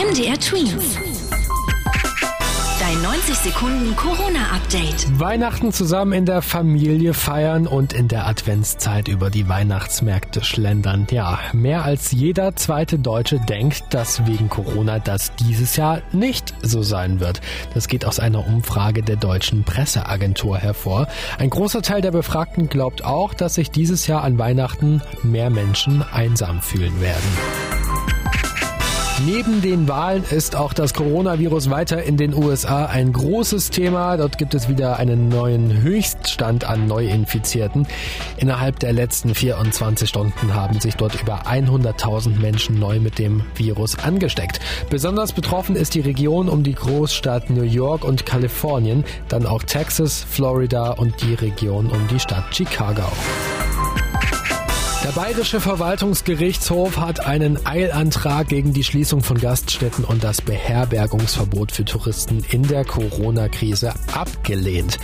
MDR Twins. Dein 90 Sekunden Corona-Update. Weihnachten zusammen in der Familie feiern und in der Adventszeit über die Weihnachtsmärkte schlendern. Ja, mehr als jeder zweite Deutsche denkt, dass wegen Corona das dieses Jahr nicht so sein wird. Das geht aus einer Umfrage der deutschen Presseagentur hervor. Ein großer Teil der Befragten glaubt auch, dass sich dieses Jahr an Weihnachten mehr Menschen einsam fühlen werden. Neben den Wahlen ist auch das Coronavirus weiter in den USA ein großes Thema. Dort gibt es wieder einen neuen Höchststand an Neuinfizierten. Innerhalb der letzten 24 Stunden haben sich dort über 100.000 Menschen neu mit dem Virus angesteckt. Besonders betroffen ist die Region um die Großstadt New York und Kalifornien, dann auch Texas, Florida und die Region um die Stadt Chicago. Der Bayerische Verwaltungsgerichtshof hat einen Eilantrag gegen die Schließung von Gaststätten und das Beherbergungsverbot für Touristen in der Corona-Krise abgelehnt.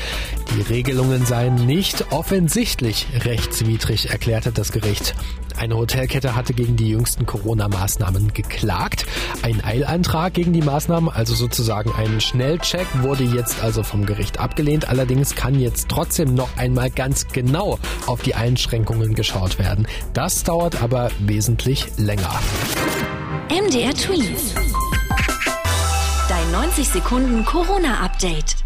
Die Regelungen seien nicht offensichtlich rechtswidrig, erklärte das Gericht. Eine Hotelkette hatte gegen die jüngsten Corona-Maßnahmen geklagt. Ein Eilantrag gegen die Maßnahmen, also sozusagen ein Schnellcheck, wurde jetzt also vom Gericht abgelehnt. Allerdings kann jetzt trotzdem noch einmal ganz genau auf die Einschränkungen geschaut werden. Das dauert aber wesentlich länger. MDR Tweet. Dein 90 Sekunden Corona-Update.